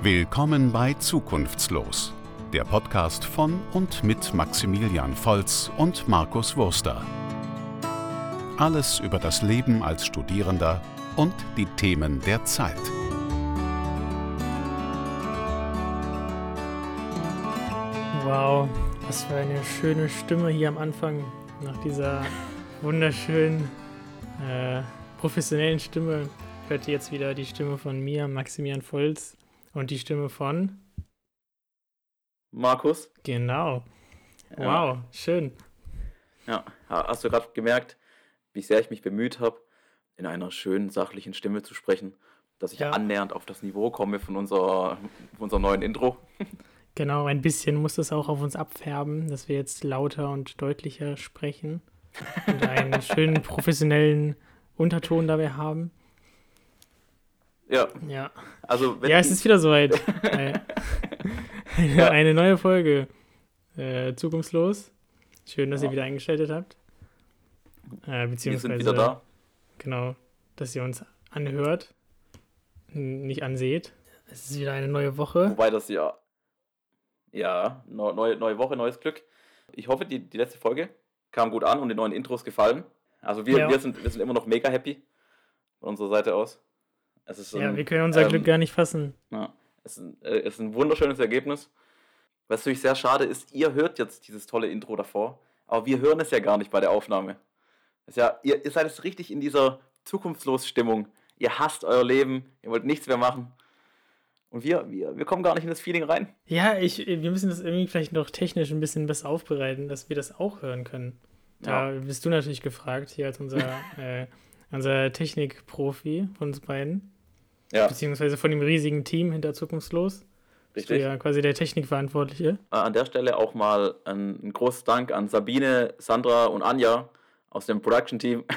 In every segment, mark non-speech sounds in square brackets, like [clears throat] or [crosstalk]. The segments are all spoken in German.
Willkommen bei Zukunftslos, der Podcast von und mit Maximilian Volz und Markus Wurster. Alles über das Leben als Studierender und die Themen der Zeit. Wow, was für eine schöne Stimme hier am Anfang nach dieser wunderschönen äh, professionellen Stimme hört ihr jetzt wieder die Stimme von mir, Maximilian Volz, und die Stimme von Markus. Genau. Ja. Wow, schön. Ja, hast du gerade gemerkt, wie sehr ich mich bemüht habe, in einer schönen, sachlichen Stimme zu sprechen, dass ich Ja. annähernd auf das Niveau komme von, unserer, von unserem neuen Intro. [laughs] Genau, ein bisschen muss das auch auf uns abfärben, dass wir jetzt lauter und deutlicher sprechen und einen [laughs] schönen professionellen Unterton dabei haben. Ja, Ja, also ja es ist wieder soweit. [laughs] Eine, Ja. eine neue Folge. Äh, zukunftslos. Schön, dass ihr Ja. wieder eingeschaltet habt. Äh, wir beziehungsweise, sind wieder da. Genau, dass ihr uns anhört, nicht anseht. Es ist wieder eine neue Woche. Wobei das ja, ja, neu- neue, neue Woche, neues Glück. Ich hoffe, die, die letzte Folge kam gut an und die neuen Intros gefallen. Also wir, Ja. wir, sind, wir sind immer noch mega happy von unserer Seite aus. Ist Ja, ein- wir können unser ähm, Glück gar nicht fassen. Ja, es ist, ein, äh, es ist ein wunderschönes Ergebnis. Was natürlich sehr schade ist, ihr hört jetzt dieses tolle Intro davor, aber wir hören es ja gar nicht bei der Aufnahme. Das ist ja, ihr, ihr seid jetzt richtig in dieser Zukunftslos-Stimmung. Ihr hasst euer Leben, ihr wollt nichts mehr machen. Und wir, wir, wir kommen gar nicht in das Feeling rein. Ja, ich, wir müssen das irgendwie vielleicht noch technisch ein bisschen besser aufbereiten, dass wir das auch hören können. Da bist du natürlich gefragt, hier als unser, [laughs] äh, unser Technikprofi von uns beiden, Ja, beziehungsweise von dem riesigen Team hinter Zukunftslos. Bist du richtig. ja quasi der Technikverantwortliche. Äh, An der Stelle auch mal ein, ein großes Dank an Sabine, Sandra und Anja aus dem Production-Team. [laughs]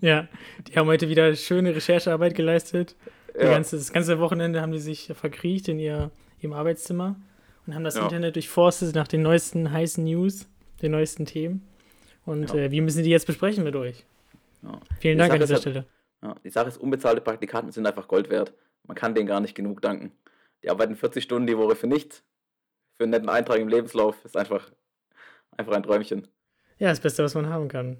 Ja, die haben heute wieder schöne Recherchearbeit geleistet. Die Ja. ganze, das ganze Wochenende haben die sich verkriecht in ihr, ihrem Arbeitszimmer und haben das Ja. Internet durchforstet nach den neuesten heißen News, den neuesten Themen. Und Ja. äh, wir müssen die jetzt besprechen mit euch. Vielen Dank an dieser ist Stelle. Ja, die Sache ist, unbezahlte Praktikanten sind einfach Gold wert. Man kann denen gar nicht genug danken. Die arbeiten 40 Stunden die Woche für nichts. Für einen netten Eintrag im Lebenslauf ist einfach, einfach ein Träumchen. Ja, das Beste, was man haben kann.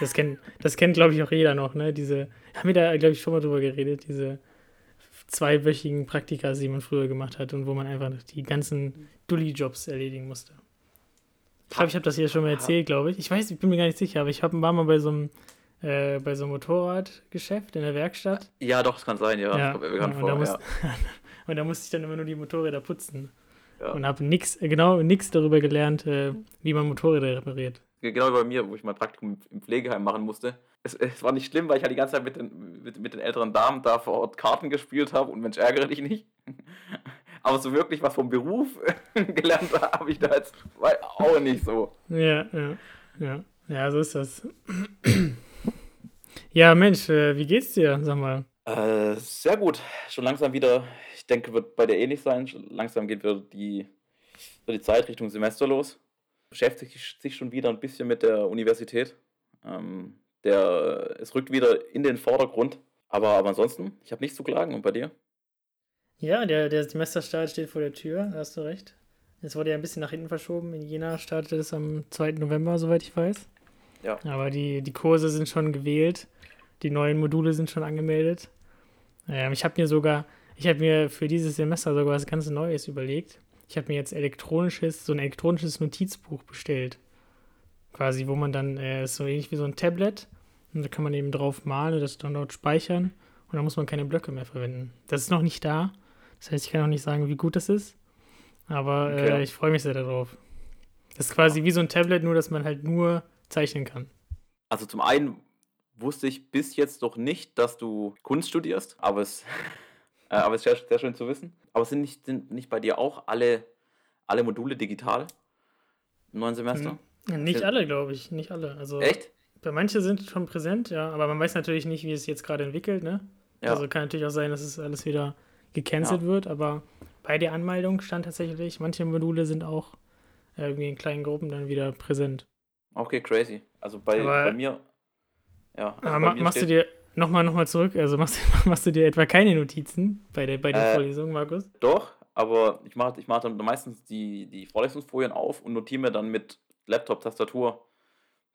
Das kennt, das kennt glaube ich, auch jeder noch, ne? Diese, haben wir da, glaube ich, schon mal drüber geredet, diese zweiwöchigen Praktika, die man früher gemacht hat und wo man einfach die ganzen Dulli-Jobs erledigen musste. Ich glaube, ich habe das hier schon mal erzählt, glaube ich. Ich weiß, ich bin mir gar nicht sicher, aber ich hab, war mal bei so einem, äh, bei so einem Motorradgeschäft in der Werkstatt. Ja, doch, das kann sein, ja. bekannt und, vor. da ja. musste, [laughs] und da musste ich dann immer nur die Motorräder putzen. Ja. Und habe nix, genau nichts darüber gelernt, äh, wie man Motorräder repariert. Genau wie bei mir, wo ich mein Praktikum im Pflegeheim machen musste. Es, es war nicht schlimm, weil ich halt die ganze Zeit mit den, mit, mit den älteren Damen da vor Ort Karten gespielt habe und Mensch, ärgere dich nicht. [laughs] Aber so wirklich was vom Beruf [laughs] gelernt habe ich da jetzt auch nicht so. Ja, ja, ja. Ja, so ist das. [clears throat] ja, Mensch, äh, wie geht's dir? Sag mal. Äh, sehr gut. Schon langsam wieder, ich denke, wird bei dir ähnlich sein. Schon Langsam geht wieder die, wieder die Zeit Richtung Semester los. Beschäftigt sich schon wieder ein bisschen mit der Universität. Ähm, der, es rückt wieder in den Vordergrund. Aber, aber ansonsten, ich habe nichts zu klagen. Und bei dir? Ja, der, der Semesterstart steht vor der Tür, da hast du recht. Es wurde ja ein bisschen nach hinten verschoben. In Jena startet es am 2. November, soweit ich weiß. Ja. Aber die, die Kurse sind schon gewählt. Die neuen Module sind schon angemeldet. Ähm, ich habe mir sogar, ich habe mir für dieses Semester sogar was ganz Neues überlegt. Ich habe mir jetzt elektronisches, so ein elektronisches Notizbuch bestellt. Quasi, wo man dann, äh, ist so ähnlich wie so ein Tablet. Und da kann man eben drauf malen und das dann dort speichern. Und dann muss man keine Blöcke mehr verwenden. Das ist noch nicht da. Das heißt, ich kann auch nicht sagen, wie gut das ist. Aber äh, Okay. ich freue mich sehr darauf. Das ist quasi wie so ein Tablet, nur dass man halt nur zeichnen kann. Also zum einen wusste ich bis jetzt noch nicht, dass du Kunst studierst, aber es, [laughs] äh, aber es ist sehr, sehr schön zu wissen. Aber sind nicht, sind nicht bei dir auch alle, alle Module digital im neuen Semester? Mhm. Nicht alle, glaube ich. Nicht alle. Also Echt? bei manchen sind schon präsent, ja, aber man weiß natürlich nicht, wie es jetzt gerade entwickelt, ne? Ja. Also kann natürlich auch sein, dass es alles wieder gecancelt Ja. wird, aber bei der Anmeldung stand tatsächlich, manche Module sind auch äh, irgendwie in kleinen Gruppen dann wieder präsent. Okay, crazy. Also bei, Aber- bei mir. Ja, also ma mir machst du steht- dir nochmal noch mal zurück, also machst, [laughs] machst du dir etwa keine Notizen bei der, bei der Äh, Vorlesung, Markus? Doch, aber ich mache ich mach dann meistens die, die Vorlesungsfolien auf und notiere mir dann mit Laptop, Tastatur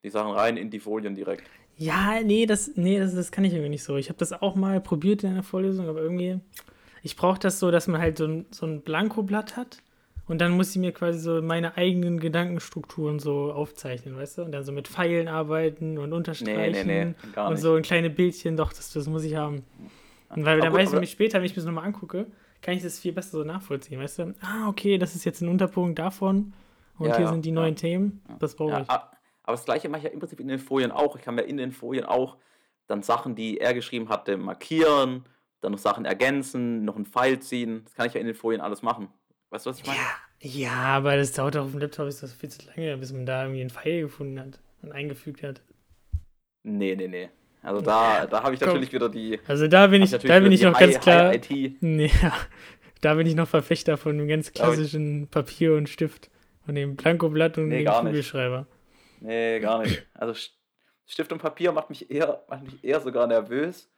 die Sachen rein in die Folien direkt. Ja, nee, das, nee, das, das kann ich irgendwie nicht so. Ich habe das auch mal probiert in einer Vorlesung, aber irgendwie, ich brauche das so, dass man halt so ein, so ein Blankoblatt hat und dann muss ich mir quasi so meine eigenen Gedankenstrukturen so aufzeichnen, weißt du? Und dann so mit Pfeilen arbeiten und unterstreichen nee, gar und nicht. so ein kleine Bildchen, doch, das, das muss ich haben. Und weil Aber dann gut, weiß ich nämlich später, wenn ich mir das nochmal angucke, kann ich das viel besser so nachvollziehen, weißt du? Ah, okay, das ist jetzt ein Unterpunkt davon und Ja, hier ja, sind die ja. neuen Themen, das brauche ich. aber das gleiche mache ich ja im Prinzip in den Folien auch. Ich kann mir in den Folien auch dann Sachen, die er geschrieben hatte, markieren, dann noch Sachen ergänzen, noch einen Pfeil ziehen. Das kann ich ja in den Folien alles machen. Weißt du, was ich meine? Ja, aber das dauert auf dem Laptop ist das viel zu lange, bis man da irgendwie einen Pfeil gefunden hat und eingefügt hat. Nee, nee, nee. Also da, da habe ich Komm. natürlich wieder die. Also da bin ich, natürlich da bin ich noch ganz klar. High. Nee, ja, da bin ich noch Verfechter von dem ganz ich. klassischen Papier und Stift. Von dem Blankoblatt und Nee, dem. Kugelschreiber. Nee, gar nicht. Also St- Stift und Papier macht mich eher, macht mich eher sogar nervös,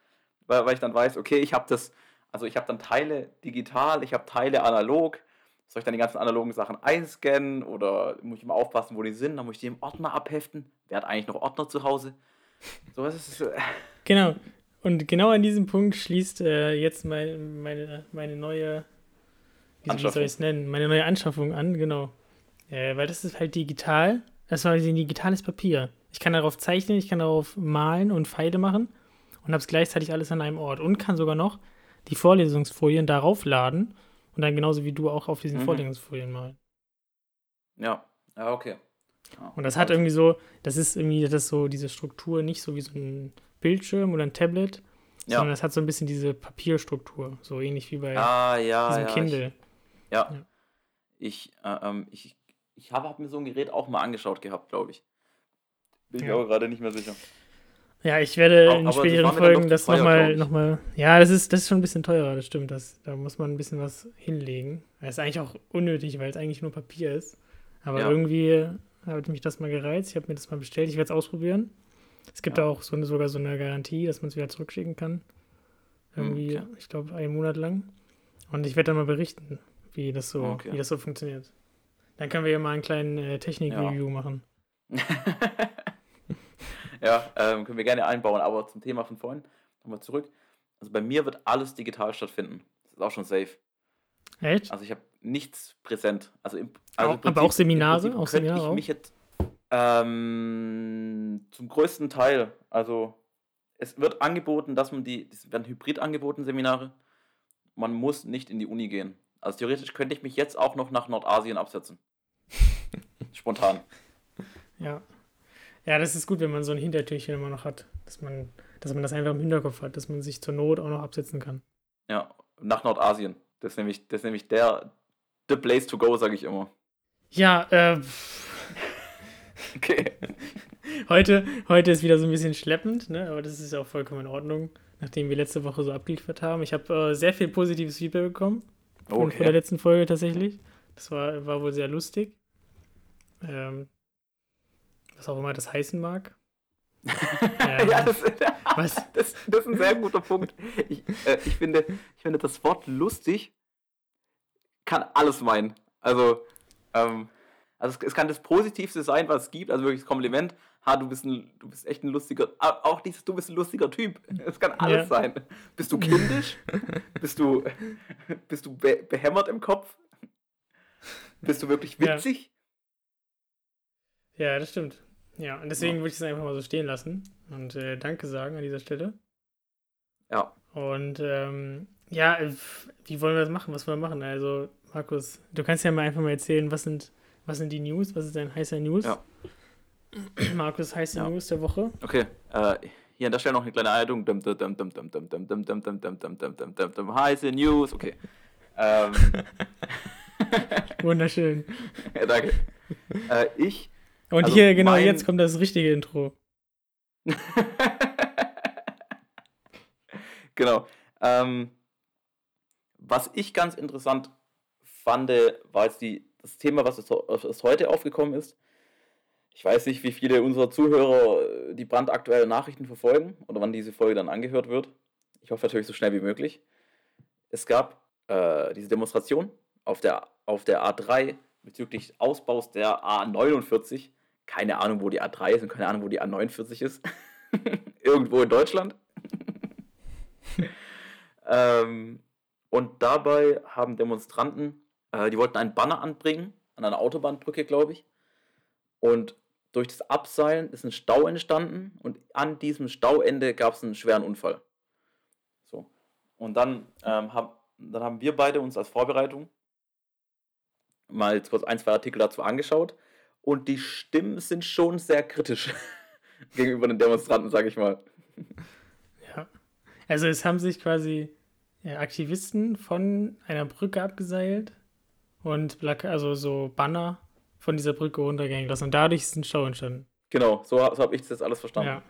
weil, weil ich dann weiß, okay, ich habe das, also ich habe dann Teile digital, ich habe Teile analog. Soll ich dann die ganzen analogen Sachen einscannen oder muss ich mal aufpassen, wo die sind? Dann muss ich die im Ordner abheften. Wer hat eigentlich noch Ordner zu Hause? So was ist es. äh, [laughs] Genau. Und genau an diesem Punkt schließt äh, jetzt mein, meine, meine neue, wie, soll ich es nennen, meine neue Anschaffung an, genau. Äh, weil das ist halt digital. Das war ein digitales Papier. Ich kann darauf zeichnen, ich kann darauf malen und Pfeile machen und habe es gleichzeitig alles an einem Ort und kann sogar noch die Vorlesungsfolien darauf laden und dann genauso wie du auch auf diesen Mhm. Vorlesungsfolien malen. Ja, ja, okay. Ja, Und das hat irgendwie so, das ist irgendwie das so diese Struktur, nicht so wie so ein Bildschirm oder ein Tablet, Ja. sondern es hat so ein bisschen diese Papierstruktur, so ähnlich wie bei Ah, ja, diesem ja. Kindle. Ich, ja. Ja. Ich, äh, ähm, ich, ich habe hab mir so ein Gerät auch mal angeschaut gehabt, glaube ich. Bin mir aber gerade nicht mehr sicher. Ja, ich werde Aber- in späteren Folgen das nochmal, noch mal, ja, das ist, das ist schon ein bisschen teurer, das stimmt, das, da muss man ein bisschen was hinlegen. Das ist eigentlich auch unnötig, weil es eigentlich nur Papier ist. Aber Ja. irgendwie hat mich das mal gereizt, ich habe mir das mal bestellt, ich werde es ausprobieren. Es gibt Ja. da auch so eine, sogar so eine Garantie, dass man es wieder zurückschicken kann. Irgendwie, okay. ich glaube, einen Monat lang. Und ich werde dann mal berichten, wie das so, Okay. wie das so funktioniert. Dann können wir ja mal einen kleinen äh, Technik-Review machen. [laughs] ja, ähm, können wir gerne einbauen, aber zum Thema von vorhin, nochmal zurück. Also bei mir wird alles digital stattfinden. Das ist auch schon safe. Echt? Also ich habe nichts präsent. Also im, also Auch- aber auch Seminare? Auch Seminare ich auch? mich jetzt ähm, zum größten Teil, also es wird angeboten, dass man die, es werden hybrid angeboten, Seminare. Man muss nicht in die Uni gehen. Also theoretisch könnte ich mich jetzt auch noch nach Nordasien absetzen. [laughs] Spontan. Ja. Ja, das ist gut, wenn man so ein Hintertürchen immer noch hat. Dass man, dass man das einfach im Hinterkopf hat, dass man sich zur Not auch noch absetzen kann. Ja, nach Nordasien. Das ist nämlich, das ist nämlich der the place to go, sage ich immer. Ja, äh, [laughs] Okay. heute, heute ist wieder so ein bisschen schleppend, ne? aber das ist ja auch vollkommen in Ordnung, nachdem wir letzte Woche so abgeliefert haben. Ich habe äh, sehr viel positives Feedback bekommen von, von der Okay. letzten Folge tatsächlich. Das war, war wohl sehr lustig. Ähm, was auch immer das heißen mag. [laughs] Ähm, ja, das, Was? das, das ist ein sehr guter Punkt. Ich, äh, ich, finde, ich finde, das Wort lustig kann alles meinen. Also, ähm, also es, es kann das Positivste sein, was es gibt, also wirklich das Kompliment. Ha, du bist, ein, du bist echt ein lustiger, auch dieses, du bist ein lustiger Typ. Es kann alles Ja. sein. Bist du kindisch? bist du, bist du be behämmert im Kopf? Bist du wirklich Ja. witzig? Ja, das stimmt. Ja, und deswegen ja. würde ich es einfach mal so stehen lassen und äh, Danke sagen an dieser Stelle. Ja. Und ähm, ja, wie wollen wir das machen? Was wollen wir machen? Also, Markus, du kannst ja mal einfach mal erzählen, was sind, was sind die News? Was ist dein heißer News? Ja. Markus, heiße ja. News der Woche. Okay, äh, hier an der Stelle noch eine kleine Einleitung. Heiße News, okay. Ähm. Wunderschön. ja, danke. Äh, ich und Also hier, genau, mein- jetzt kommt das richtige Intro. [laughs] genau. Ähm, was ich ganz interessant fand, war jetzt die, das Thema, was es, was heute aufgekommen ist. Ich weiß nicht, wie viele unserer Zuhörer äh, die brandaktuellen Nachrichten verfolgen oder wann diese Folge dann angehört wird. Ich hoffe natürlich so schnell wie möglich. Es gab äh, diese Demonstration auf der, auf der A3 bezüglich Ausbaus der A49. Keine Ahnung, wo die A3 ist und keine Ahnung, wo die A49 ist. [laughs] Irgendwo in Deutschland. [laughs] ähm, und dabei haben Demonstranten, äh, die wollten einen Banner anbringen, an einer Autobahnbrücke, glaube ich. Und durch das Abseilen ist ein Stau entstanden und an diesem Stauende gab es einen schweren Unfall. So. Und dann, ähm, hab, dann haben wir beide uns als Vorbereitung mal kurz ein, zwei Artikel dazu angeschaut und die Stimmen sind schon sehr kritisch [laughs] gegenüber den Demonstranten, sage ich mal. Ja. Also es haben sich quasi Aktivisten von einer Brücke abgeseilt und also so Banner von dieser Brücke runtergehen lassen. Und dadurch ist ein Stau entstanden. Genau, so, so habe ich das jetzt alles verstanden.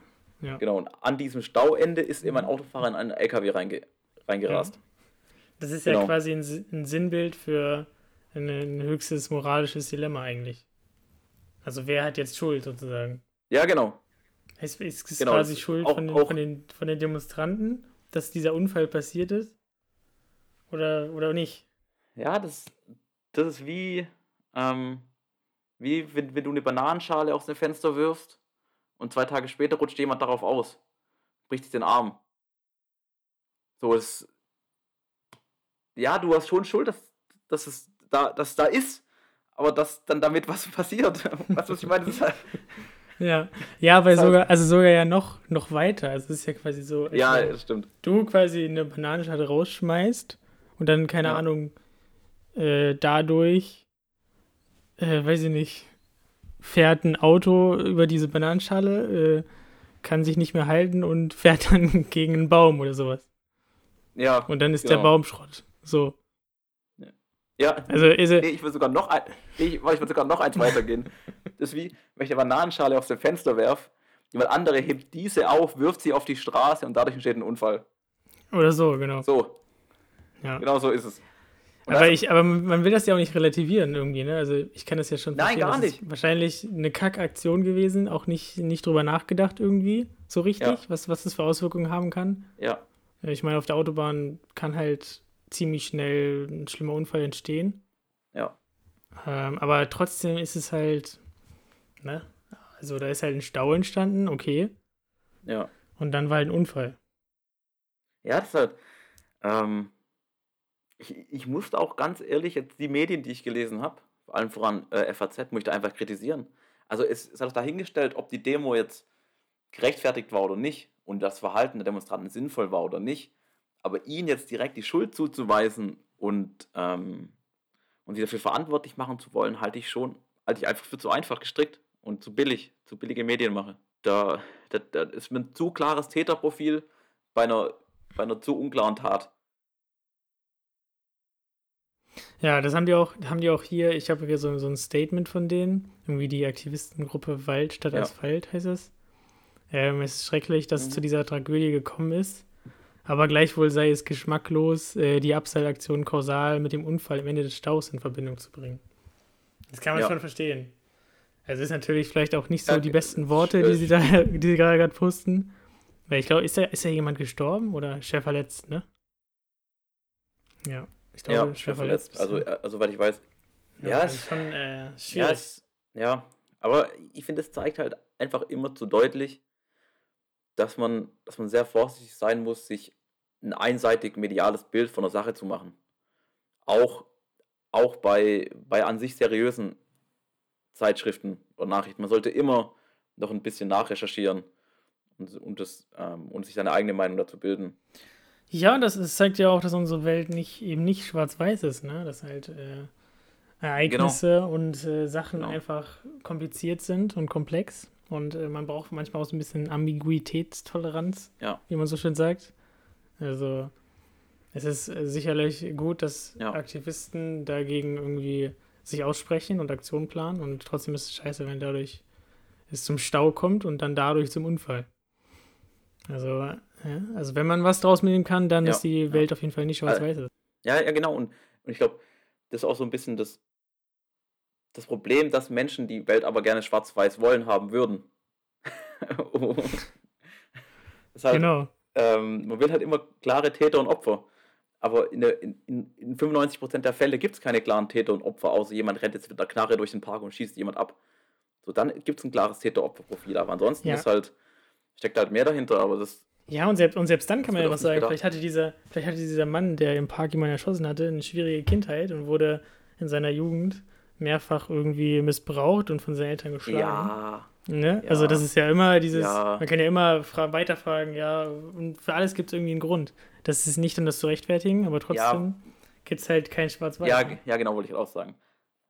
Ja. ja. Genau, und an diesem Stauende ist eben ein Autofahrer in einen LKW reinge reingerast. Ja. Das ist genau. ja quasi ein, ein Sinnbild für ein, ein, höchstes moralisches Dilemma eigentlich. Also wer hat jetzt Schuld sozusagen? Ja, genau. Es ist, ist genau, quasi Schuld auch, von, den, von, den, von den Demonstranten, dass dieser Unfall passiert ist? Oder, oder nicht? Ja, das, das ist wie, ähm, wie wenn, wenn du eine Bananenschale aus dem Fenster wirfst und zwei Tage später rutscht jemand darauf aus, bricht sich den Arm. So ist. Ja, du hast schon Schuld, dass, dass, es, da, dass es da ist, aber dass dann damit was [laughs] passiert. weißt du, was ich meine? Halt, [laughs] ja, ja, weil sogar, also sogar ja noch, noch weiter. Also es ist ja quasi so. Ja, das stimmt. Du quasi eine Bananenschale rausschmeißt und dann, keine ja. Ahnung, äh, dadurch, äh, weiß ich nicht, fährt ein Auto über diese Bananenschale, äh, kann sich nicht mehr halten und fährt [laughs] dann gegen einen Baum oder sowas. Ja. Und dann ist genau. der Baum Schrott. So. Ja, also ist nee, ich würde sogar noch ein, ich, ich würde sogar noch eins [laughs] weitergehen. Das ist wie, wenn ich eine Bananenschale aus dem Fenster werfe, jemand andere hebt diese auf, wirft sie auf die Straße und dadurch entsteht ein Unfall. Oder so, genau. So. Ja. Genau so ist es. aber, ich, aber man will das ja auch nicht relativieren irgendwie, ne? Also ich kann das ja schon Nein, gar nicht. wahrscheinlich eine Kackaktion gewesen, auch nicht, nicht drüber nachgedacht irgendwie, so richtig, ja. was, was das für Auswirkungen haben kann. Ja. Ich meine, auf der Autobahn kann halt ziemlich schnell ein schlimmer Unfall entstehen. Ja. Ähm, aber trotzdem ist es halt, ne? Also da ist halt ein Stau entstanden, okay. Ja. Und dann war halt ein Unfall. Ja, das ist halt. Ähm, ich, ich musste auch ganz ehrlich jetzt die Medien, die ich gelesen habe, vor allem voran äh, FAZ, möchte einfach kritisieren. Also es, es hat dahingestellt, ob die Demo jetzt gerechtfertigt war oder nicht und das Verhalten der Demonstranten sinnvoll war oder nicht. Aber ihnen jetzt direkt die Schuld zuzuweisen und, ähm, und sie dafür verantwortlich machen zu wollen, halte ich schon, halte ich einfach für zu einfach gestrickt und zu billig, zu billige Medienmache. Da, da, da ist mir ein zu klares Täterprofil bei einer, bei einer zu unklaren Tat. Ja, das haben die auch, haben die auch hier, ich habe hier so, so ein Statement von denen, irgendwie die Aktivistengruppe Wald statt ja. Asphalt heißt es. Ähm, es ist schrecklich, dass mhm. es zu dieser Tragödie gekommen ist. Aber gleichwohl sei es geschmacklos, äh, die Abseilaktion kausal mit dem Unfall am Ende des Staus in Verbindung zu bringen. Das kann man ja. schon verstehen. Also ist natürlich vielleicht auch nicht so ja, die besten Worte, die sie da, [laughs] die sie gerade posten. Weil ich glaube, ist da, ist da jemand gestorben oder schwer verletzt, ne? Ja, ich glaube, ja, schwer verletzt. Also, äh, soweit ich weiß. Ja, ja ist schon äh, schwierig. Ja, es, ja, aber ich finde, es zeigt halt einfach immer zu deutlich, dass man, dass man sehr vorsichtig sein muss, sich ein einseitig mediales Bild von der Sache zu machen. Auch, auch bei, bei an sich seriösen Zeitschriften oder Nachrichten. Man sollte immer noch ein bisschen nachrecherchieren und, und, das, ähm, und sich seine eigene Meinung dazu bilden. Ja, das, das zeigt ja auch, dass unsere Welt nicht eben nicht schwarz-weiß ist, ne? Dass halt äh, Ereignisse genau. und äh, Sachen genau. einfach kompliziert sind und komplex. Und äh, man braucht manchmal auch so ein bisschen Ambiguitätstoleranz, ja. wie man so schön sagt. Also es ist äh, sicherlich gut, dass ja. Aktivisten dagegen irgendwie sich aussprechen und Aktionen planen und trotzdem ist es scheiße, wenn dadurch es zum Stau kommt und dann dadurch zum Unfall. Also, ja, also wenn man was draus mitnehmen kann, dann ja. ist die Welt auf jeden Fall nicht schwarz-weiß. Ja, ja, genau. Und, und ich glaube, das ist auch so ein bisschen das, das Problem, dass Menschen die Welt aber gerne schwarz-weiß wollen haben würden. [laughs] [laughs] halt, genau. Ähm, man will halt immer klare Täter und Opfer. Aber in, der, in, in 95% der Fälle gibt es keine klaren Täter und Opfer, außer jemand rennt jetzt mit der Knarre durch den Park und schießt jemand ab. So, dann gibt es ein klares Täter-Opfer-Profil. Aber ansonsten ja. ist halt, steckt halt mehr dahinter, aber das. Ja, und selbst, und selbst dann kann man ja was sagen. Vielleicht hatte, dieser, vielleicht hatte dieser Mann, der im Park jemanden erschossen hatte, eine schwierige Kindheit und wurde in seiner Jugend mehrfach irgendwie missbraucht und von seinen Eltern geschlagen. Ja. Ne? ja. Also das ist ja immer dieses, ja. man kann ja immer weiterfragen, ja, und für alles gibt es irgendwie einen Grund. Das ist nicht, um das zu rechtfertigen, aber trotzdem ja. gibt es halt kein Schwarz-Weiß. Ja, ja, genau, wollte ich auch sagen.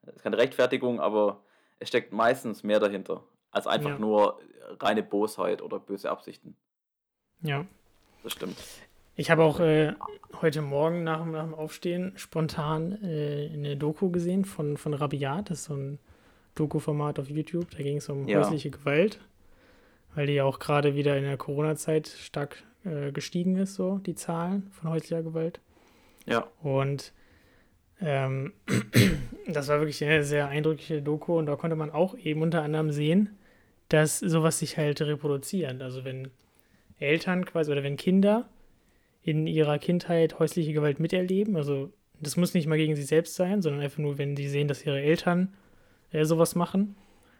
Es ist keine Rechtfertigung, aber es steckt meistens mehr dahinter, als einfach ja. nur reine Bosheit oder böse Absichten. Ja. Das stimmt. Ich habe auch äh, heute Morgen nach, nach, dem Aufstehen spontan äh, eine Doku gesehen von, von Rabiat. Das ist so ein Doku-Format auf YouTube. Da ging es um ja. häusliche Gewalt, weil die ja auch gerade wieder in der Corona-Zeit stark äh, gestiegen ist, so die Zahlen von häuslicher Gewalt. Ja. Und ähm, [clears throat] das war wirklich eine sehr eindrückliche Doku und da konnte man auch eben unter anderem sehen, dass sowas sich halt reproduziert. Also wenn Eltern quasi oder wenn Kinder in ihrer Kindheit häusliche Gewalt miterleben. Also das muss nicht mal gegen sie selbst sein, sondern einfach nur, wenn die sehen, dass ihre Eltern äh, sowas machen,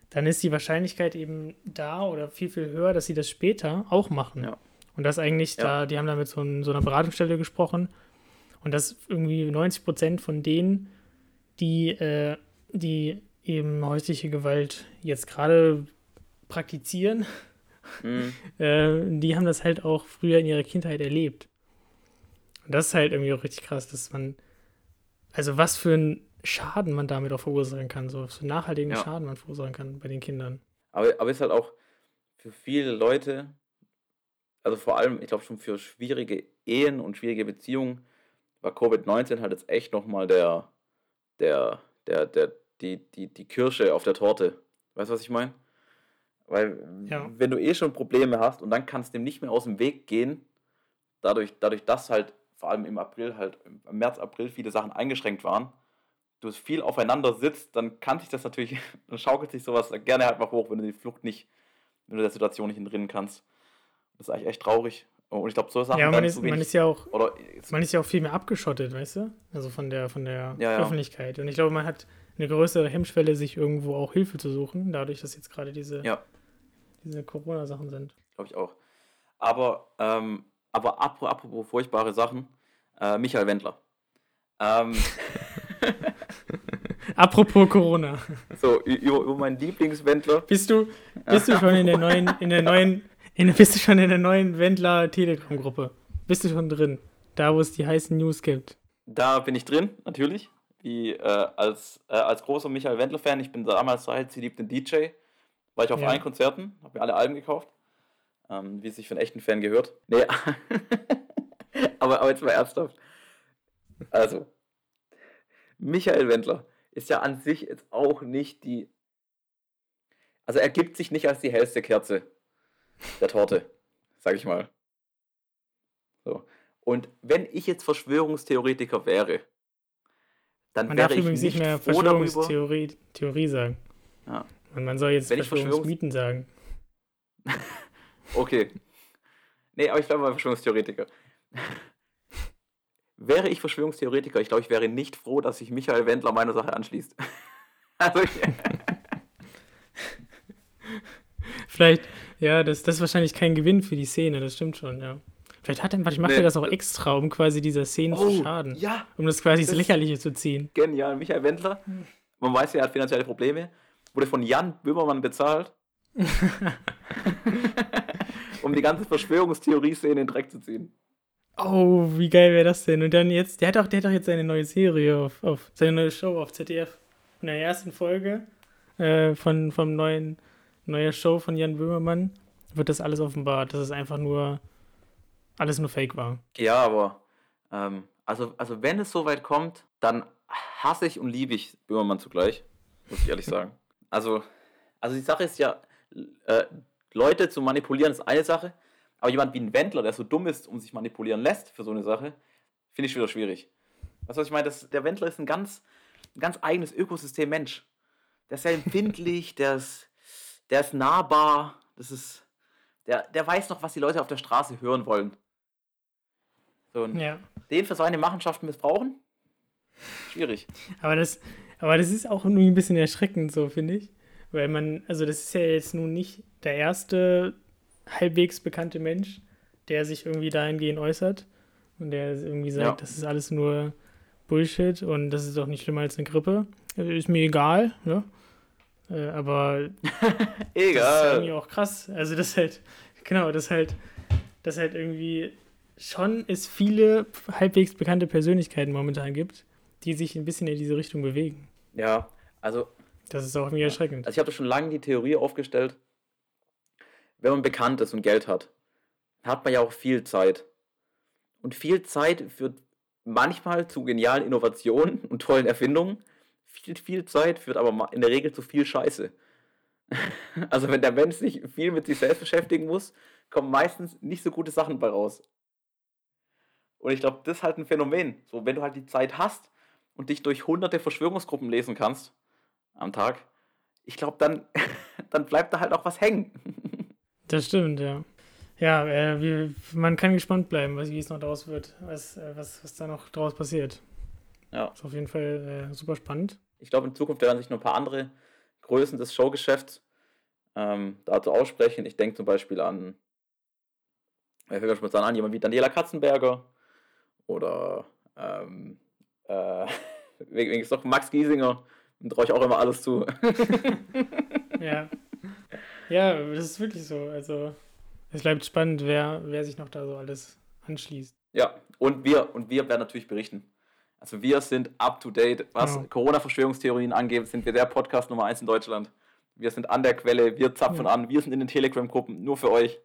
dann ist die Wahrscheinlichkeit eben da oder viel, viel höher, dass sie das später auch machen. Ja. Und das eigentlich ja. da, die haben da mit so, ein, so, einer Beratungsstelle gesprochen und dass irgendwie 90 Prozent von denen, die, äh, die eben häusliche Gewalt jetzt gerade praktizieren, mhm. [laughs] äh, die haben das halt auch früher in ihrer Kindheit erlebt. Und das ist halt irgendwie auch richtig krass, dass man, also was für einen Schaden man damit auch verursachen kann, so für nachhaltigen ja. Schaden man verursachen kann bei den Kindern. Aber, aber ist halt auch für viele Leute, also vor allem, ich glaube schon für schwierige Ehen und schwierige Beziehungen, war Covid-19 halt jetzt echt nochmal der, der, der, der, die, die, die Kirsche auf der Torte. Weißt du, was ich meine? Weil, ja. wenn du eh schon Probleme hast und dann kannst du dem nicht mehr aus dem Weg gehen, dadurch, dadurch dass halt vor allem im April halt, im März, April viele Sachen eingeschränkt waren, du viel aufeinander sitzt, dann kann sich das natürlich, [laughs] dann schaukelt sich sowas gerne halt mal hoch, wenn du die Flucht nicht, wenn du der Situation nicht entrinnen kannst. Das ist eigentlich echt traurig. Und ich glaube, so Sachen ja, man ist, man ist ja auch, oder, man ist ja auch viel mehr abgeschottet, weißt du? Also von der, von der ja, Öffentlichkeit. Und ich glaube, man hat eine größere Hemmschwelle, sich irgendwo auch Hilfe zu suchen, dadurch, dass jetzt gerade diese, ja. diese Corona-Sachen sind. Glaube ich auch. Aber ähm, aber apropos furchtbare Sachen, äh, Michael Wendler. Ähm, [laughs] [laughs] apropos Corona. So, über, über meinen Lieblingswendler. Bist du, bist du schon in der neuen, in der neuen, in, bist du schon in der neuen Wendler Telegram-Gruppe? Bist du schon drin? Da, wo es die heißen News gibt. Da bin ich drin, natürlich. Wie äh, als, äh, als großer Michael Wendler-Fan, ich bin damals so alt, sie liebt den DJ. War ich auf ja. allen Konzerten, habe mir alle Alben gekauft ähm, wie es sich für einen echten Fan gehört. Nee, [laughs] aber, aber jetzt mal ernsthaft. Also, Michael Wendler ist ja an sich jetzt auch nicht die. Also, er gibt sich nicht als die hellste Kerze der Torte, sag ich mal. So. Und wenn ich jetzt Verschwörungstheoretiker wäre, dann man wäre ich nicht, nicht mehr Verschwörungstheorie Theorie sagen. Ja. Und man soll jetzt Verschwörungsmythen sagen. [laughs] Okay. Nee, aber ich bleibe mal Verschwörungstheoretiker. Wäre ich Verschwörungstheoretiker, ich glaube, ich wäre nicht froh, dass sich Michael Wendler meiner Sache anschließt. [laughs] also ich [laughs] Vielleicht, ja, das, das ist wahrscheinlich kein Gewinn für die Szene, das stimmt schon, ja. Vielleicht hat er, vielleicht macht nee. das auch extra, um quasi dieser Szene oh, zu schaden. Ja. Um das quasi das ins Lächerliche zu ziehen. Genial. Michael Wendler, man weiß ja, er hat finanzielle Probleme, wurde von Jan Böhmermann bezahlt. [laughs] um die ganze Verschwörungstheorie-Szene in den Dreck zu ziehen. Oh, wie geil wäre das denn? Und dann jetzt, der hat doch, der hat doch jetzt seine neue Serie auf, auf seine neue Show auf ZDF. In der ersten Folge äh, von, vom neuen, neuen Show von Jan Böhmermann wird das alles offenbart, dass es einfach nur alles nur Fake war. Ja, aber ähm, also, also wenn es soweit kommt, dann hasse ich und liebe ich Böhmermann zugleich, muss ich ehrlich sagen. [laughs] Also, also die Sache ist ja, äh, Leute zu manipulieren ist eine Sache, aber jemand wie ein Wendler, der so dumm ist, um sich manipulieren lässt für so eine Sache, finde ich wieder schwierig. Weißt du, was ich meine? Das, der Wendler ist ein ganz, ein ganz eigenes Ökosystem Mensch. der ist sehr empfindlich, der ist, der ist nahbar, das ist, der, der weiß noch, was die Leute auf der Straße hören wollen. So, und Ja. den für seine Machenschaften missbrauchen? Schwierig. Aber das, aber das ist auch irgendwie ein bisschen erschreckend, so finde ich. Weil man, also das ist ja jetzt nun nicht der erste halbwegs bekannte Mensch, der sich irgendwie dahingehend äußert und der irgendwie sagt, Ja. das ist alles nur Bullshit und das ist doch nicht schlimmer als eine Grippe. Äh, Ist mir egal, ne? Äh, aber [laughs] das ist irgendwie Egal. auch krass. Also das halt, genau, das halt, das halt irgendwie schon es viele halbwegs bekannte Persönlichkeiten momentan gibt, die sich ein bisschen in diese Richtung bewegen. Ja, also Das ist auch irgendwie erschreckend. Also ich habe schon lange die Theorie aufgestellt, wenn man bekannt ist und Geld hat, hat man ja auch viel Zeit. Und viel Zeit führt manchmal zu genialen Innovationen [laughs] und tollen Erfindungen. Viel, viel Zeit führt aber in der Regel zu viel Scheiße. [laughs] Also wenn der Mensch sich viel mit sich selbst beschäftigen muss, kommen meistens nicht so gute Sachen bei raus. Und ich glaube, das ist halt ein Phänomen. So, wenn du halt die Zeit hast und dich durch hunderte Verschwörungsgruppen lesen kannst am Tag, ich glaube, dann, [laughs] dann bleibt da halt auch was hängen. Das stimmt, ja. Ja, äh, wir, man kann gespannt bleiben, was, wie es noch daraus wird, was, äh, was, was da noch draus passiert. Ja. Ist auf jeden Fall äh, super spannend. Ich glaube, in Zukunft werden sich noch ein paar andere Größen des Showgeschäfts ähm, dazu aussprechen. Ich denke zum Beispiel an, wer fällt mir an, jemand wie Daniela Katzenberger oder ähm, äh, [laughs] wegen wegen ist doch Max Giesinger, dem traue ich auch immer alles zu. [laughs] Ja. [laughs] ja, das ist wirklich so. Also, es bleibt spannend, wer, wer sich noch da so alles anschließt. ja, und wir, und wir werden natürlich berichten. Also wir sind up to date, was Genau. Corona-Verschwörungstheorien angeht, sind wir der Podcast Nummer 1 in Deutschland. Wir sind an der Quelle, wir zapfen Ja. an, wir sind in den Telegram-Gruppen, nur für euch.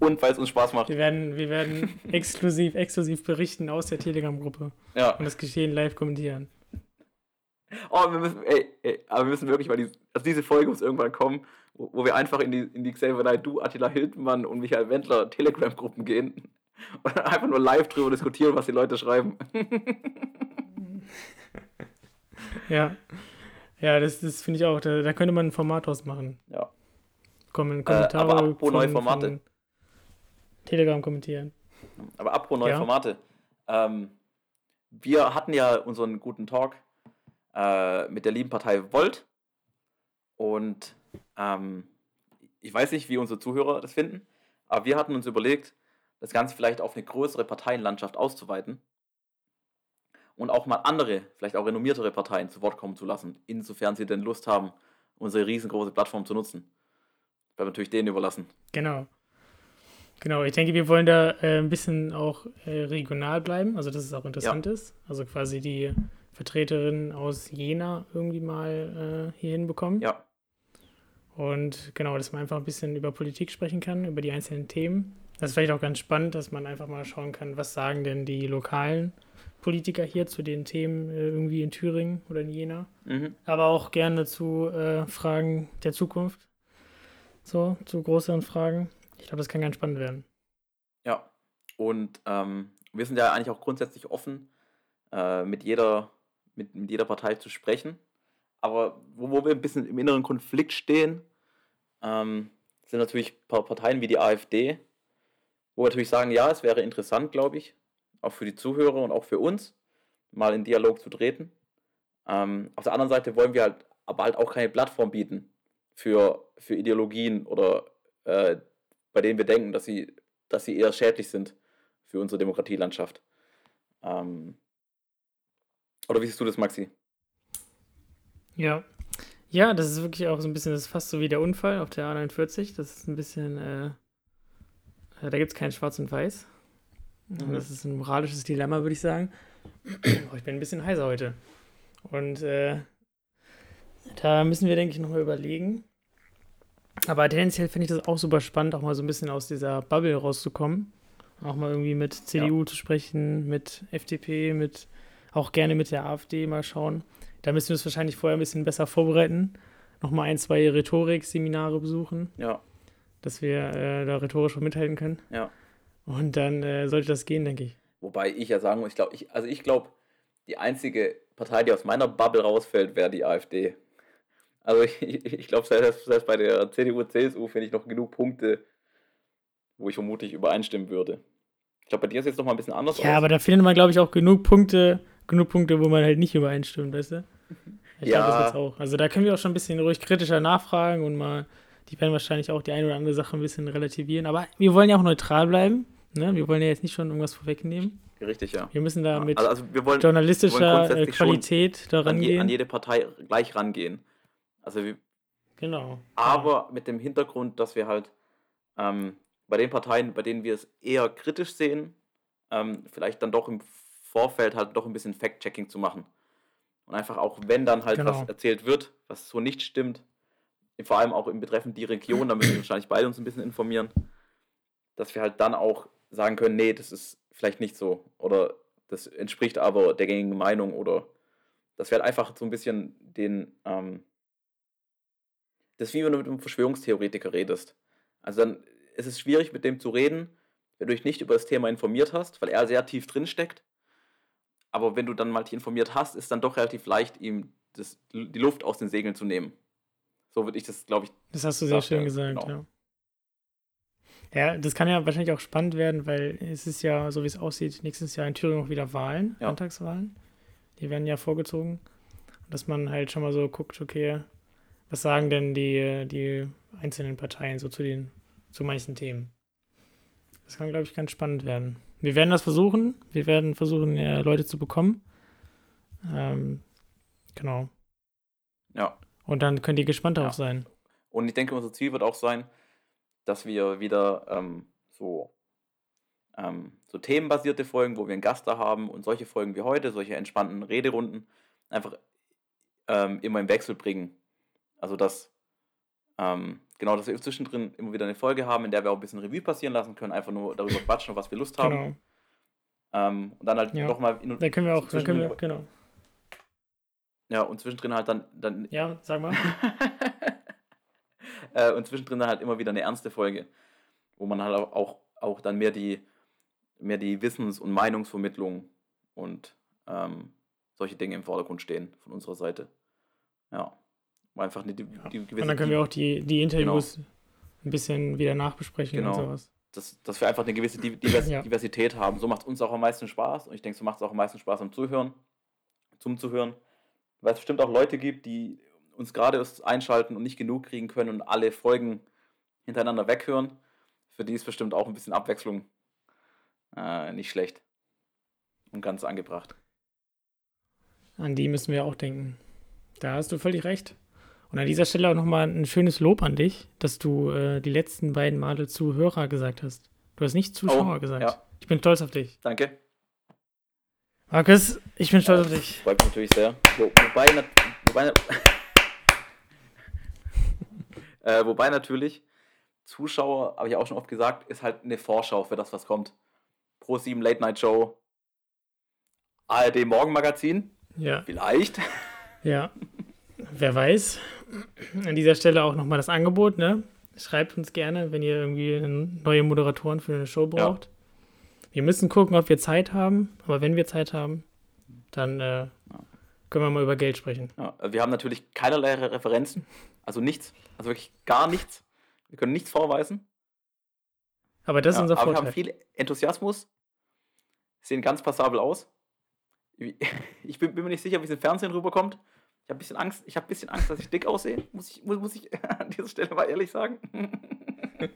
Und weil es uns Spaß macht. Wir werden, wir werden [laughs] exklusiv, exklusiv berichten aus der Telegram-Gruppe Ja. und das Geschehen live kommentieren. Oh, wir müssen, ey, ey, aber wir müssen wirklich mal, diese, also diese Folge muss irgendwann kommen, wo, wo wir einfach in die, in die Xavier Naidoo, Attila Hildmann und Michael Wendler Telegram-Gruppen gehen [laughs] und einfach nur live drüber diskutieren, was die Leute schreiben. [laughs] Ja. Ja, das, das finde ich auch. Da, da könnte man ein Format draus machen. Ja. Kommen Kommentare aber apropos neue Formate. Telegram kommentieren. Aber apropos neue Ja. Formate. Ähm, wir hatten ja unseren guten Talk äh, mit der lieben Partei Volt. Und ähm, ich weiß nicht, wie unsere Zuhörer das finden, aber wir hatten uns überlegt, das Ganze vielleicht auf eine größere Parteienlandschaft auszuweiten und auch mal andere, vielleicht auch renommiertere Parteien zu Wort kommen zu lassen, insofern sie denn Lust haben, unsere riesengroße Plattform zu nutzen. Bleibt natürlich denen überlassen. Genau. Genau, ich denke, wir wollen da äh, ein bisschen auch äh, regional bleiben, also dass es auch interessant ist. Also quasi die Vertreterin aus Jena irgendwie mal äh, hier hinbekommen. Ja, Und genau, dass man einfach ein bisschen über Politik sprechen kann, über die einzelnen Themen. Das ist vielleicht auch ganz spannend, dass man einfach mal schauen kann, was sagen denn die lokalen Politiker hier zu den Themen äh, irgendwie in Thüringen oder in Jena. mhm. Aber auch gerne zu äh, Fragen der Zukunft. So, zu größeren Fragen. Ich glaube, das kann ganz spannend werden. Ja, und ähm, wir sind ja eigentlich auch grundsätzlich offen, äh, mit, jeder, mit, mit jeder Partei zu sprechen. Aber wo, wo wir ein bisschen im inneren Konflikt stehen, ähm, sind natürlich Parteien wie die AfD, wo wir natürlich sagen, ja, es wäre interessant, glaube ich, auch für die Zuhörer und auch für uns, mal in Dialog zu treten. Ähm, auf der anderen Seite wollen wir halt aber halt auch keine Plattform bieten für, für Ideologien oder äh, bei denen wir denken, dass sie, dass sie eher schädlich sind für unsere Demokratielandschaft. Ähm, oder wie siehst du das, Maxi? Ja. Ja, das ist wirklich auch so ein bisschen, das ist fast so wie der Unfall auf der A49. Das ist ein bisschen, äh, äh, da gibt es kein Schwarz und Weiß. Mhm. Das ist ein moralisches Dilemma, würde ich sagen. [clears throat] oh, ich bin ein bisschen heiser heute. Und äh, da müssen wir, denke ich, nochmal überlegen. Aber tendenziell finde ich das auch super spannend, auch mal so ein bisschen aus dieser Bubble rauszukommen. Auch mal irgendwie mit CDU zu sprechen, mit FDP, mit auch gerne mit der AfD mal schauen. Da müssen wir uns wahrscheinlich vorher ein bisschen besser vorbereiten. Nochmal ein, zwei Rhetorik-Seminare besuchen, Ja, dass wir äh, da rhetorisch mithalten können. ja. Und dann äh, sollte das gehen, denke ich. Wobei ich ja sagen muss, ich glaube, ich, also ich glaube, die einzige Partei, die aus meiner Bubble rausfällt, wäre die AfD. Also [laughs] ich, ich glaube, selbst, selbst bei der CDU, CSU finde ich noch genug Punkte, wo ich vermutlich übereinstimmen würde. Ich glaube, bei dir ist jetzt noch mal ein bisschen anders. Ja, aus. aber da findet man, glaube ich, auch genug Punkte, genug Punkte, wo man halt nicht übereinstimmt, weißt du? Ich ja. glaube, das jetzt auch. Also da können wir auch schon ein bisschen ruhig kritischer nachfragen und mal, die werden wahrscheinlich auch die eine oder andere Sache ein bisschen relativieren. Aber wir wollen ja auch neutral bleiben. Ne? Wir wollen ja jetzt nicht schon irgendwas vorwegnehmen. Richtig, ja. Wir müssen da ja. mit also, also wollen, journalistischer wir wollen Qualität daran an, je, gehen. An jede Partei gleich rangehen. Also wir, genau. Aber mit dem Hintergrund, dass wir halt ähm, bei den Parteien, bei denen wir es eher kritisch sehen, ähm, vielleicht dann doch im Vorfeld halt doch ein bisschen Fact-Checking zu machen. Und einfach auch, wenn dann halt genau. was erzählt wird, was so nicht stimmt, vor allem auch im Betreffend die Region, da müssen wir wahrscheinlich beide uns ein bisschen informieren, dass wir halt dann auch sagen können, nee, das ist vielleicht nicht so oder das entspricht aber der gängigen Meinung oder dass wir halt einfach so ein bisschen den, ähm, das ist wie wenn du mit einem Verschwörungstheoretiker redest. Also dann ist es schwierig mit dem zu reden, wenn du dich nicht über das Thema informiert hast, weil er sehr tief drin steckt. Aber wenn du dann mal dich informiert hast, ist dann doch relativ leicht, ihm das, die Luft aus den Segeln zu nehmen. So würde ich das, glaube ich. Das hast du sehr schön gesagt, genau. ja. Ja, das kann ja wahrscheinlich auch spannend werden, weil es ist ja, so wie es aussieht, nächstes Jahr in Thüringen auch wieder Wahlen, ja. Landtagswahlen. Die werden ja vorgezogen. Dass man halt schon mal so guckt, okay, was sagen denn die, die einzelnen Parteien so zu den, zu manchen Themen? Das kann, glaube ich, ganz spannend werden. Wir werden das versuchen. Wir werden versuchen, Leute zu bekommen. Ähm, genau. Ja. Und dann könnt ihr gespannt darauf ja. sein. Und ich denke, unser Ziel wird auch sein, dass wir wieder ähm, so, ähm, so themenbasierte Folgen, wo wir einen Gast da haben und solche Folgen wie heute, solche entspannten Rederunden, einfach ähm, immer im Wechsel bringen. Also dass ähm, genau, dass wir zwischendrin immer wieder eine Folge haben, in der wir auch ein bisschen Revue passieren lassen können, einfach nur darüber [laughs] quatschen, was wir Lust haben. Genau. Ähm, und dann halt ja. nochmal. Da können wir auch, da können wir, genau. Ja, und zwischendrin halt dann. dann ja, sag mal. [laughs] äh, und zwischendrin dann halt immer wieder eine ernste Folge, wo man halt auch, auch dann mehr die, mehr die Wissens- und Meinungsvermittlung und ähm, solche Dinge im Vordergrund stehen von unserer Seite. Ja. Einfach die, die, die gewisse. Und dann können wir auch die, die Interviews genau. ein bisschen wieder nachbesprechen genau. und sowas. Dass, dass wir einfach eine gewisse Divers [laughs] ja. Diversität haben. So macht es uns auch am meisten Spaß und ich denke, so macht es auch am meisten Spaß am Zuhören, zum Zuhören. Weil es bestimmt auch Leute gibt, die uns gerade erst einschalten und nicht genug kriegen können und alle Folgen hintereinander weghören. Für die ist bestimmt auch ein bisschen Abwechslung äh, nicht schlecht und ganz angebracht. An die müssen wir auch denken. Da hast du völlig recht. Und an dieser Stelle auch nochmal ein schönes Lob an dich, dass du äh, die letzten beiden Male Zuhörer gesagt hast. Du hast nicht Zuschauer oh, gesagt. Ja. Ich bin stolz auf dich. Danke. Markus, ich bin stolz ja, auf dich. Freut mich natürlich sehr. Wo, wobei, wobei, [laughs] äh, wobei natürlich Zuschauer, habe ich auch schon oft gesagt, ist halt eine Vorschau für das, was kommt. Pro 7 Late Night Show, ARD Morgenmagazin. Ja. Vielleicht. [laughs] Ja. Wer weiß. An dieser Stelle auch nochmal das Angebot, ne? Schreibt uns gerne, wenn ihr irgendwie neue Moderatoren für eine Show braucht. Ja. Wir müssen gucken, ob wir Zeit haben, aber wenn wir Zeit haben, dann äh, können wir mal über Geld sprechen. Ja, also wir haben natürlich keinerlei Referenzen, also nichts, also wirklich gar nichts. Wir können nichts vorweisen. Aber das ist unser aber Vorteil. Wir haben viel Enthusiasmus, sehen ganz passabel aus. [laughs] Ich bin, bin mir nicht sicher, wie es im Fernsehen rüberkommt. Ich habe ein bisschen Angst, ich habe ein bisschen Angst, dass ich dick aussehe, muss ich, muss, muss ich [laughs] an dieser Stelle mal ehrlich sagen. [laughs]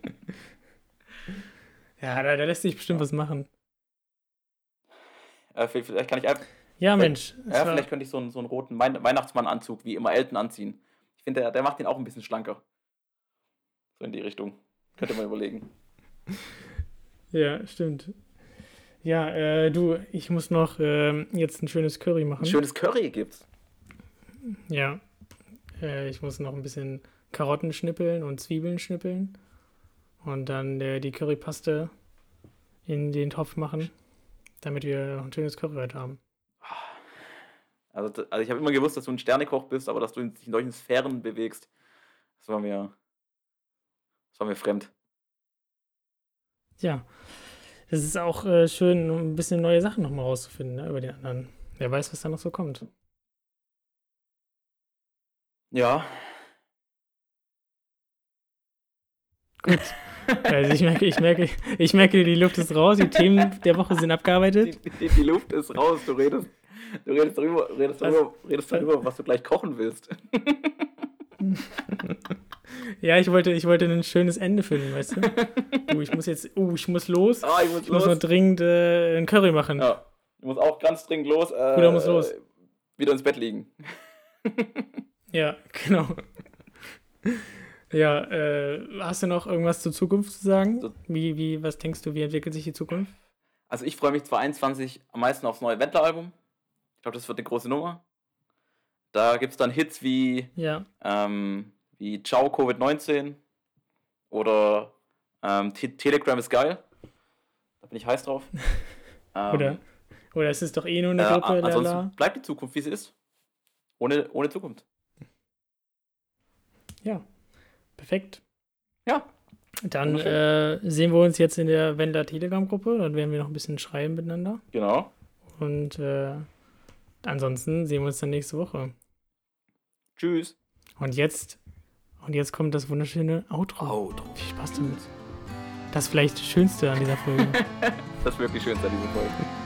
ja, da, da, lässt sich bestimmt ja. was machen. Äh, vielleicht kann ich einfach. Ja, Mensch. Ja, vielleicht könnte ich so einen, so einen roten Weihnachtsmann-Anzug wie immer Elton anziehen. Ich finde, der, der macht ihn auch ein bisschen schlanker. So in die Richtung. Könnte man überlegen. [laughs] Ja, stimmt. Ja, äh, du, ich muss noch äh, jetzt ein schönes Curry machen. Ein schönes Curry gibt's. Ja. Äh, ich muss noch ein bisschen Karotten schnippeln und Zwiebeln schnippeln. Und dann äh, die Currypaste in den Topf machen, damit wir ein schönes Curry haben. Also, also ich habe immer gewusst, dass du ein Sternekoch bist, aber dass du dich in solchen Sphären bewegst, das war mir, das war mir fremd. Ja, es ist auch äh, schön, ein bisschen neue Sachen nochmal rauszufinden ne, über die anderen. Wer weiß, was da noch so kommt. Ja. Gut. Also ich merke, ich merke, ich merke, die Luft ist raus, die Themen der Woche sind abgearbeitet. Die, die, die Luft ist raus, du redest, du redest darüber, redest darüber, was, redest darüber, was du gleich kochen willst. Ja, ich wollte, ich wollte ein schönes Ende finden, weißt du? Uh, ich muss jetzt, uh, ich muss los. Ah, ich muss, ich los. muss noch dringend äh, einen Curry machen. Ja. Ich muss auch ganz dringend los. Äh, Bruder muss los. Wieder ins Bett liegen. Ja, genau. Ja, äh, hast du noch irgendwas zur Zukunft zu sagen? Wie, wie, was denkst du, wie entwickelt sich die Zukunft? Also ich freue mich 2021 am meisten aufs neue Wendler-Album. Ich glaube, das wird eine große Nummer. Da gibt es dann Hits wie, Ja, ähm, wie Ciao Covid-19 oder ähm, Te Telegram ist geil. Da bin ich heiß drauf. [laughs] ähm, oder? Oder ist es doch eh nur eine äh, Gruppe, a- ansonsten lala? bleibt die Zukunft, wie sie ist. Ohne, ohne Zukunft. Ja, perfekt. Ja, Dann äh, sehen wir uns jetzt in der Wendler Telegram-Gruppe. Dann werden wir noch ein bisschen schreiben miteinander. genau. Und äh, ansonsten sehen wir uns dann nächste Woche. Tschüss. Und jetzt, und jetzt kommt das wunderschöne Outro. Outro. Viel Spaß damit. Das vielleicht Schönste an dieser Folge. [laughs] Das wirklich schön an dieser Folge.